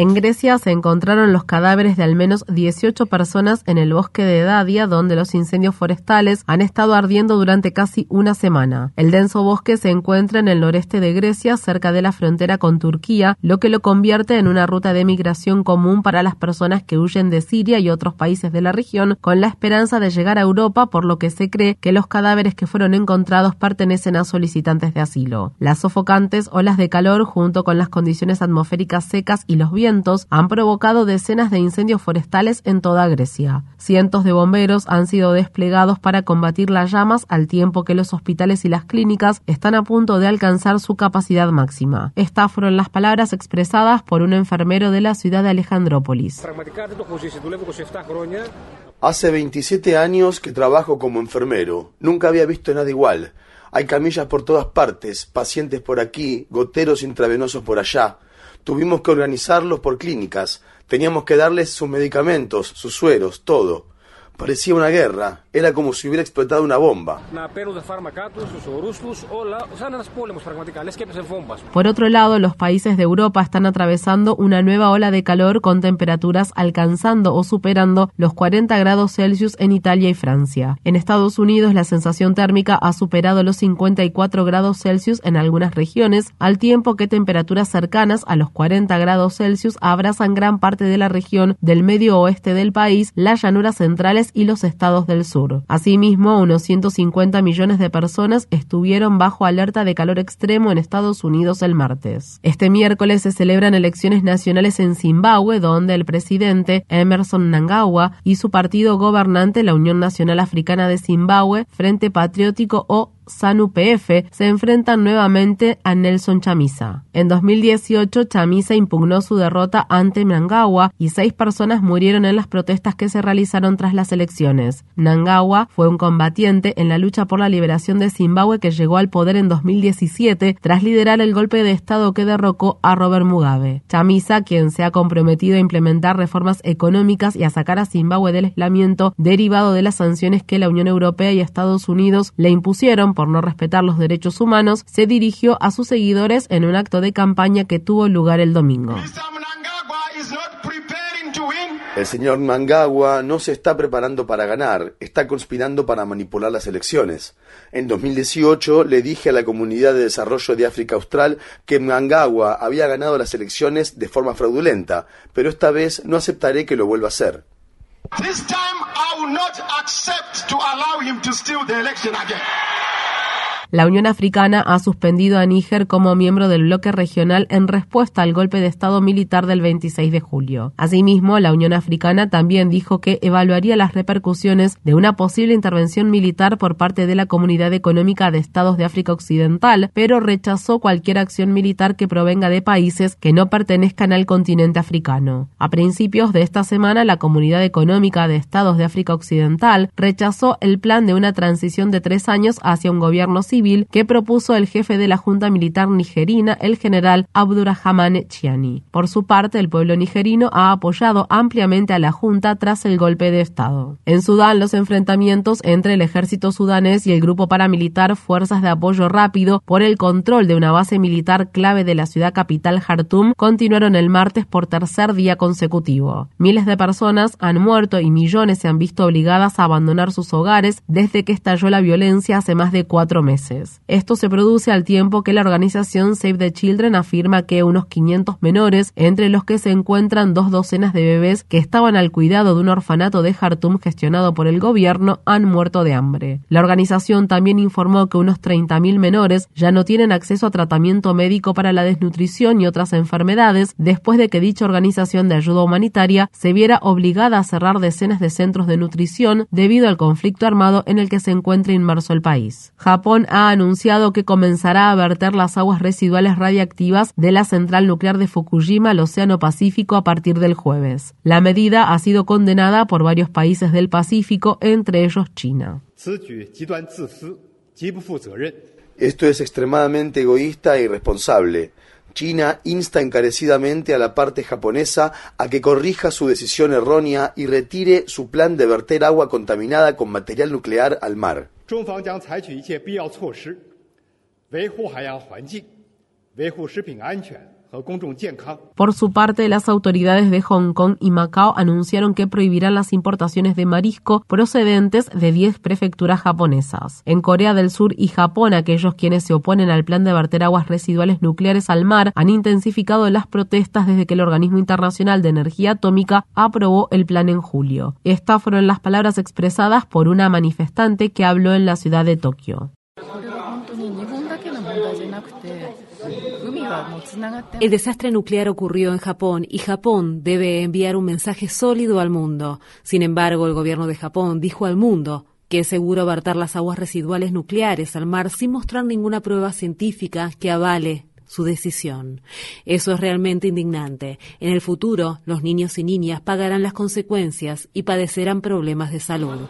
En Grecia se encontraron los cadáveres de al menos 18 personas en el bosque de Dadia, donde los incendios forestales han estado ardiendo durante casi una semana. El denso bosque se encuentra en el noreste de Grecia, cerca de la frontera con Turquía, lo que lo convierte en una ruta de migración común para las personas que huyen de Siria y otros países de la región, con la esperanza de llegar a Europa, por lo que se cree que los cadáveres que fueron encontrados pertenecen a solicitantes de asilo. Las sofocantes olas de calor, junto con las condiciones atmosféricas secas y los vientos, han provocado decenas de incendios forestales en toda Grecia. Cientos de bomberos han sido desplegados para combatir las llamas al tiempo que los hospitales y las clínicas están a punto de alcanzar su capacidad máxima. Estas fueron las palabras expresadas por un enfermero de la ciudad de Alejandrópolis. Hace 27 años que trabajo como enfermero. Nunca había visto nada igual. Hay camillas por todas partes, pacientes por aquí, goteros intravenosos por allá. Tuvimos que organizarlos por clínicas. Teníamos que darles sus medicamentos, sus sueros, todo. Parecía una guerra. Era como si hubiera explotado una bomba. Por otro lado, los países de Europa están atravesando una nueva ola de calor con temperaturas alcanzando o superando los 40 grados Celsius en Italia y Francia. En Estados Unidos, la sensación térmica ha superado los 54 grados Celsius en algunas regiones, al tiempo que temperaturas cercanas a los 40 grados Celsius abrazan gran parte de la región del medio oeste del país, las llanuras centrales y los estados del sur. Asimismo, unos 150 millones de personas estuvieron bajo alerta de calor extremo en Estados Unidos el martes. Este miércoles se celebran elecciones nacionales en Zimbabue, donde el presidente Emerson Mnangagwa y su partido gobernante, la Unión Nacional Africana de Zimbabue, Frente Patriótico o SANU-PF se enfrentan nuevamente a Nelson Chamisa. En 2018, Chamisa impugnó su derrota ante Mnangagwa y seis personas murieron en las protestas que se realizaron tras las elecciones. Mnangagwa fue un combatiente en la lucha por la liberación de Zimbabue que llegó al poder en 2017 tras liderar el golpe de Estado que derrocó a Robert Mugabe. Chamisa, quien se ha comprometido a implementar reformas económicas y a sacar a Zimbabue del aislamiento derivado de las sanciones que la Unión Europea y Estados Unidos le impusieron por no respetar los derechos humanos, se dirigió a sus seguidores en un acto de campaña que tuvo lugar el domingo. El señor Mnangagwa no se está preparando para ganar, está conspirando para manipular las elecciones. En 2018 le dije a la Comunidad de Desarrollo de África Austral que Mnangagwa había ganado las elecciones de forma fraudulenta, pero esta vez no aceptaré que lo vuelva a hacer. This time I will not accept to allow him to steal the election again. La Unión Africana ha suspendido a Níger como miembro del bloque regional en respuesta al golpe de Estado militar del 26 de julio. Asimismo, la Unión Africana también dijo que evaluaría las repercusiones de una posible intervención militar por parte de la Comunidad Económica de Estados de África Occidental, pero rechazó cualquier acción militar que provenga de países que no pertenezcan al continente africano. A principios de esta semana, la Comunidad Económica de Estados de África Occidental rechazó el plan de una transición de tres años hacia un gobierno civil que propuso el jefe de la Junta Militar nigerina, el general Abdurrahmane Chiani. Por su parte, el pueblo nigerino ha apoyado ampliamente a la Junta tras el golpe de Estado. En Sudán, los enfrentamientos entre el ejército sudanés y el grupo paramilitar Fuerzas de Apoyo Rápido por el control de una base militar clave de la ciudad capital Jartum continuaron el martes por tercer día consecutivo. Miles de personas han muerto y millones se han visto obligadas a abandonar sus hogares desde que estalló la violencia hace más de cuatro meses. Esto se produce al tiempo que la organización Save the Children afirma que unos 500 menores, entre los que se encuentran dos docenas de bebés que estaban al cuidado de un orfanato de Jartum gestionado por el gobierno, han muerto de hambre. La organización también informó que unos 30.000 menores ya no tienen acceso a tratamiento médico para la desnutrición y otras enfermedades después de que dicha organización de ayuda humanitaria se viera obligada a cerrar decenas de centros de nutrición debido al conflicto armado en el que se encuentra inmerso el país. Japón ha anunciado que comenzará a verter las aguas residuales radiactivas de la central nuclear de Fukushima al Océano Pacífico a partir del jueves. La medida ha sido condenada por varios países del Pacífico, entre ellos China. Esto es extremadamente egoísta e irresponsable. China insta encarecidamente a la parte japonesa a que corrija su decisión errónea y retire su plan de verter agua contaminada con material nuclear al mar. 中方将采取一切必要措施维护海洋环境维护食品安全。Por su parte, las autoridades de Hong Kong y Macao anunciaron que prohibirán las importaciones de marisco procedentes de 10 prefecturas japonesas. En Corea del Sur y Japón, aquellos quienes se oponen al plan de verter aguas residuales nucleares al mar han intensificado las protestas desde que el Organismo Internacional de Energía Atómica aprobó el plan en julio. Estas fueron las palabras expresadas por una manifestante que habló en la ciudad de Tokio. El desastre nuclear ocurrió en Japón y Japón debe enviar un mensaje sólido al mundo. Sin embargo, el gobierno de Japón dijo al mundo que es seguro verter las aguas residuales nucleares al mar sin mostrar ninguna prueba científica que avale su decisión. Eso es realmente indignante. En el futuro, los niños y niñas pagarán las consecuencias y padecerán problemas de salud.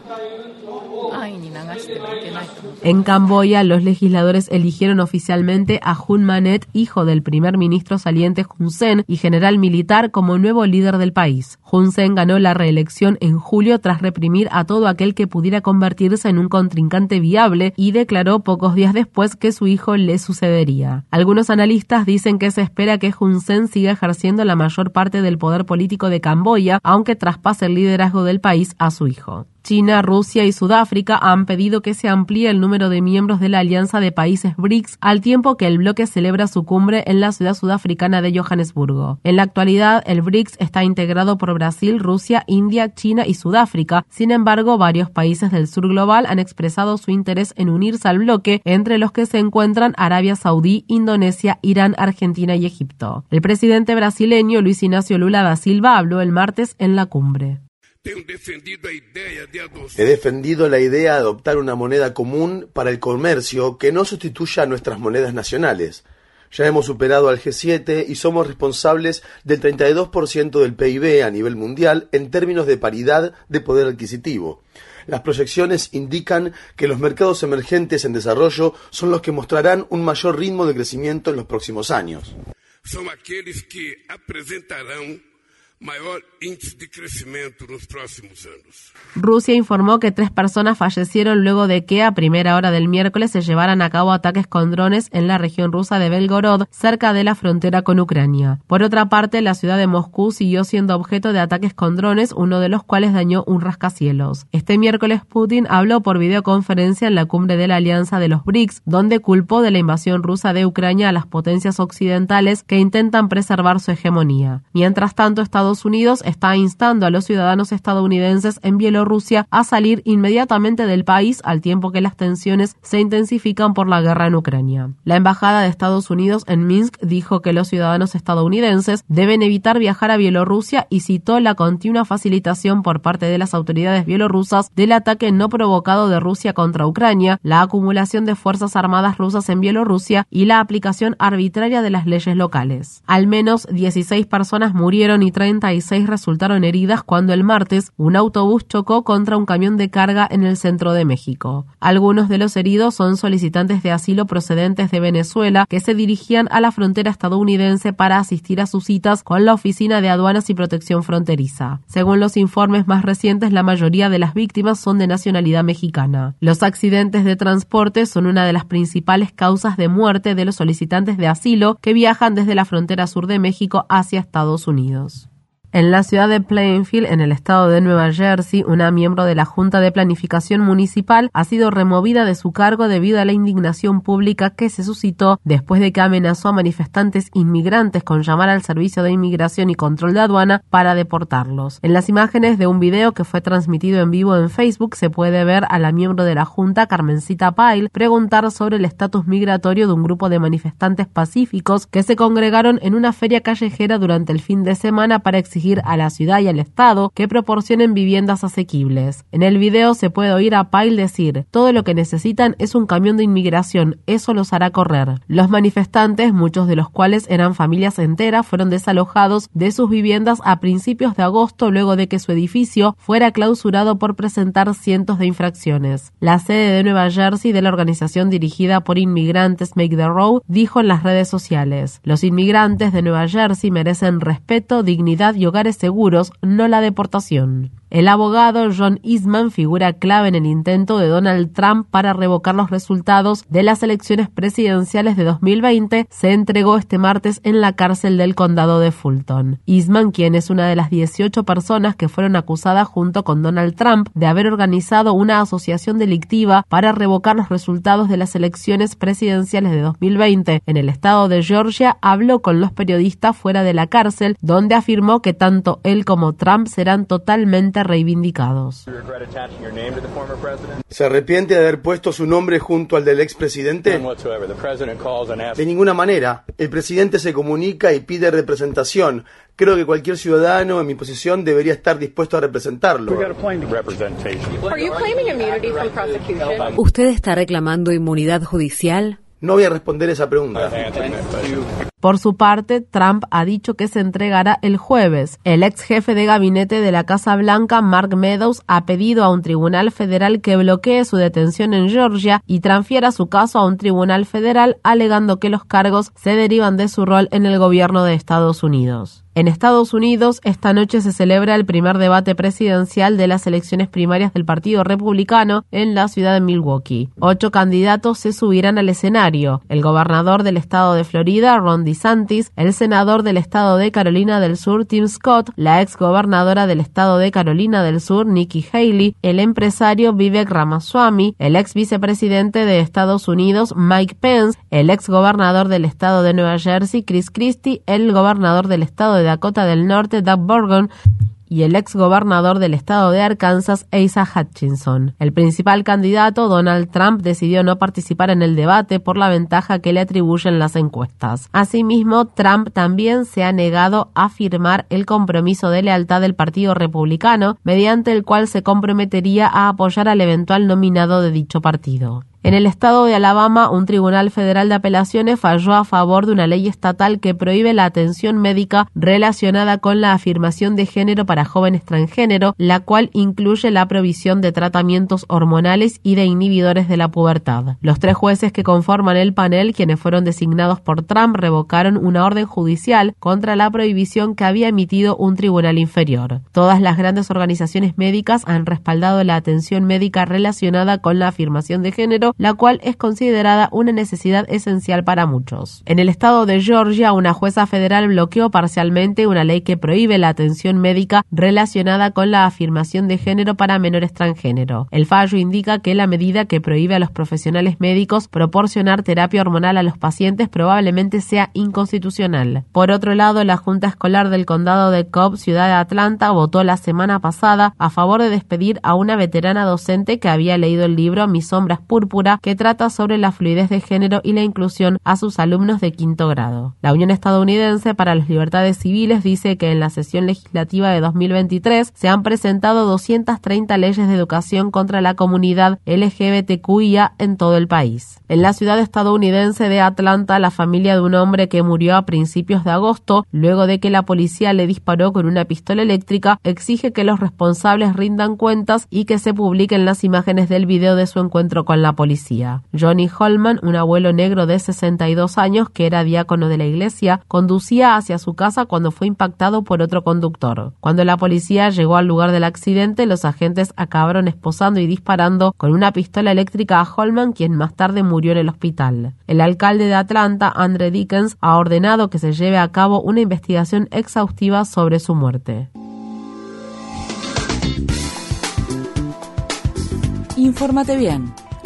En Camboya, los legisladores eligieron oficialmente a Hun Manet, hijo del primer ministro saliente Hun Sen y general militar, como nuevo líder del país. Hun Sen ganó la reelección en julio tras reprimir a todo aquel que pudiera convertirse en un contrincante viable y declaró pocos días después que su hijo le sucedería. Algunos analistas dicen que se espera que Hun Sen siga ejerciendo la mayor parte del poder político de Camboya, aunque traspase el liderazgo del país a su hijo. China, Rusia y Sudáfrica han pedido que se amplíe el número de miembros de la Alianza de Países BRICS al tiempo que el bloque celebra su cumbre en la ciudad sudafricana de Johannesburgo. En la actualidad, el BRICS está integrado por Brasil, Rusia, India, China y Sudáfrica. Sin embargo, varios países del sur global han expresado su interés en unirse al bloque, entre los que se encuentran Arabia Saudí, Indonesia, Irán, Argentina y Egipto. El presidente brasileño Luis Ignacio Lula da Silva habló el martes en la cumbre. He defendido la idea de adoptar una moneda común para el comercio que no sustituya a nuestras monedas nacionales. Ya hemos superado al G7 y somos responsables del 32% del PIB a nivel mundial en términos de paridad de poder adquisitivo. Las proyecciones indican que los mercados emergentes en desarrollo son los que mostrarán un mayor ritmo de crecimiento en los próximos años. Son aquellos que presentarán mayor índice de crecimiento en próximos años. Rusia informó que tres personas fallecieron luego de que a primera hora del miércoles se llevaran a cabo ataques con drones en la región rusa de Belgorod, cerca de la frontera con Ucrania. Por otra parte, la ciudad de Moscú siguió siendo objeto de ataques con drones, uno de los cuales dañó un rascacielos. Este miércoles Putin habló por videoconferencia en la cumbre de la Alianza de los BRICS, donde culpó de la invasión rusa de Ucrania a las potencias occidentales que intentan preservar su hegemonía. Mientras tanto, Estados Estados Unidos está instando a los ciudadanos estadounidenses en Bielorrusia a salir inmediatamente del país al tiempo que las tensiones se intensifican por la guerra en Ucrania. La embajada de Estados Unidos en Minsk dijo que los ciudadanos estadounidenses deben evitar viajar a Bielorrusia y citó la continua facilitación por parte de las autoridades bielorrusas del ataque no provocado de Rusia contra Ucrania, la acumulación de fuerzas armadas rusas en Bielorrusia y la aplicación arbitraria de las leyes locales. Al menos 16 personas murieron y 30 resultaron heridas cuando el martes un autobús chocó contra un camión de carga en el centro de México. Algunos de los heridos son solicitantes de asilo procedentes de Venezuela que se dirigían a la frontera estadounidense para asistir a sus citas con la Oficina de Aduanas y Protección Fronteriza. Según los informes más recientes, la mayoría de las víctimas son de nacionalidad mexicana. Los accidentes de transporte son una de las principales causas de muerte de los solicitantes de asilo que viajan desde la frontera sur de México hacia Estados Unidos. En la ciudad de Plainfield, en el estado de Nueva Jersey, una miembro de la Junta de Planificación Municipal ha sido removida de su cargo debido a la indignación pública que se suscitó después de que amenazó a manifestantes inmigrantes con llamar al Servicio de Inmigración y Control de Aduana para deportarlos. En las imágenes de un video que fue transmitido en vivo en Facebook se puede ver a la miembro de la Junta, Carmencita Pyle, preguntar sobre el estatus migratorio de un grupo de manifestantes pacíficos que se congregaron en una feria callejera durante el fin de semana para exigir a la ciudad y al Estado que proporcionen viviendas asequibles. En el video se puede oír a Pyle decir, todo lo que necesitan es un camión de inmigración, eso los hará correr. Los manifestantes, muchos de los cuales eran familias enteras, fueron desalojados de sus viviendas a principios de agosto luego de que su edificio fuera clausurado por presentar cientos de infracciones. La sede de Nueva Jersey de la organización dirigida por inmigrantes Make the Road dijo en las redes sociales, los inmigrantes de Nueva Jersey merecen respeto, dignidad y hogares seguros, no la deportación. El abogado John Eastman figura clave en el intento de Donald Trump para revocar los resultados de las elecciones presidenciales de 2020. Se entregó este martes en la cárcel del condado de Fulton. Eastman, quien es una de las 18 personas que fueron acusadas junto con Donald Trump de haber organizado una asociación delictiva para revocar los resultados de las elecciones presidenciales de 2020 en el estado de Georgia, habló con los periodistas fuera de la cárcel, donde afirmó que tanto él como Trump serán totalmente reivindicados. ¿Se arrepiente de haber puesto su nombre junto al del expresidente? De ninguna manera. El presidente se comunica y pide representación. Creo que cualquier ciudadano en mi posición debería estar dispuesto a representarlo. ¿Usted está reclamando inmunidad judicial? No voy a responder esa pregunta. Por su parte, Trump ha dicho que se entregará el jueves. El ex jefe de gabinete de la Casa Blanca, Mark Meadows, ha pedido a un tribunal federal que bloquee su detención en Georgia y transfiera su caso a un tribunal federal, alegando que los cargos se derivan de su rol en el gobierno de Estados Unidos. En Estados Unidos, esta noche se celebra el primer debate presidencial de las elecciones primarias del Partido Republicano en la ciudad de Milwaukee. Ocho candidatos se subirán al escenario. El gobernador del estado de Florida, Ron El senador del estado de Carolina del Sur, Tim Scott, la ex gobernadora del estado de Carolina del Sur, Nikki Haley, el empresario Vivek Ramaswamy, el ex vicepresidente de Estados Unidos, Mike Pence, el ex gobernador del estado de Nueva Jersey, Chris Christie, el gobernador del estado de Dakota del Norte, Doug Burgon, y el ex gobernador del estado de Arkansas, Asa Hutchinson. El principal candidato, Donald Trump, decidió no participar en el debate por la ventaja que le atribuyen las encuestas. Asimismo, Trump también se ha negado a firmar el compromiso de lealtad del Partido Republicano, mediante el cual se comprometería a apoyar al eventual nominado de dicho partido. En el estado de Alabama, un tribunal federal de apelaciones falló a favor de una ley estatal que prohíbe la atención médica relacionada con la afirmación de género para jóvenes transgénero, la cual incluye la provisión de tratamientos hormonales y de inhibidores de la pubertad. Los tres jueces que conforman el panel, quienes fueron designados por Trump, revocaron una orden judicial contra la prohibición que había emitido un tribunal inferior. Todas las grandes organizaciones médicas han respaldado la atención médica relacionada con la afirmación de género la cual es considerada una necesidad esencial para muchos. En el estado de Georgia, una jueza federal bloqueó parcialmente una ley que prohíbe la atención médica relacionada con la afirmación de género para menores transgénero. El fallo indica que la medida que prohíbe a los profesionales médicos proporcionar terapia hormonal a los pacientes probablemente sea inconstitucional. Por otro lado, la Junta Escolar del Condado de Cobb, ciudad de Atlanta, votó la semana pasada a favor de despedir a una veterana docente que había leído el libro Mis sombras púrpuras que trata sobre la fluidez de género y la inclusión a sus alumnos de quinto grado. La Unión Estadounidense para las Libertades Civiles dice que en la sesión legislativa de 2023 se han presentado 230 leyes de educación contra la comunidad LGBTQIA en todo el país. En la ciudad estadounidense de Atlanta, la familia de un hombre que murió a principios de agosto, luego de que la policía le disparó con una pistola eléctrica, exige que los responsables rindan cuentas y que se publiquen las imágenes del video de su encuentro con la policía Johnny Holman, un abuelo negro de 62 años que era diácono de la iglesia, conducía hacia su casa cuando fue impactado por otro conductor. Cuando la policía llegó al lugar del accidente, los agentes acabaron esposando y disparando con una pistola eléctrica a Holman, quien más tarde murió en el hospital. El alcalde de Atlanta, Andre Dickens, ha ordenado que se lleve a cabo una investigación exhaustiva sobre su muerte. Infórmate bien.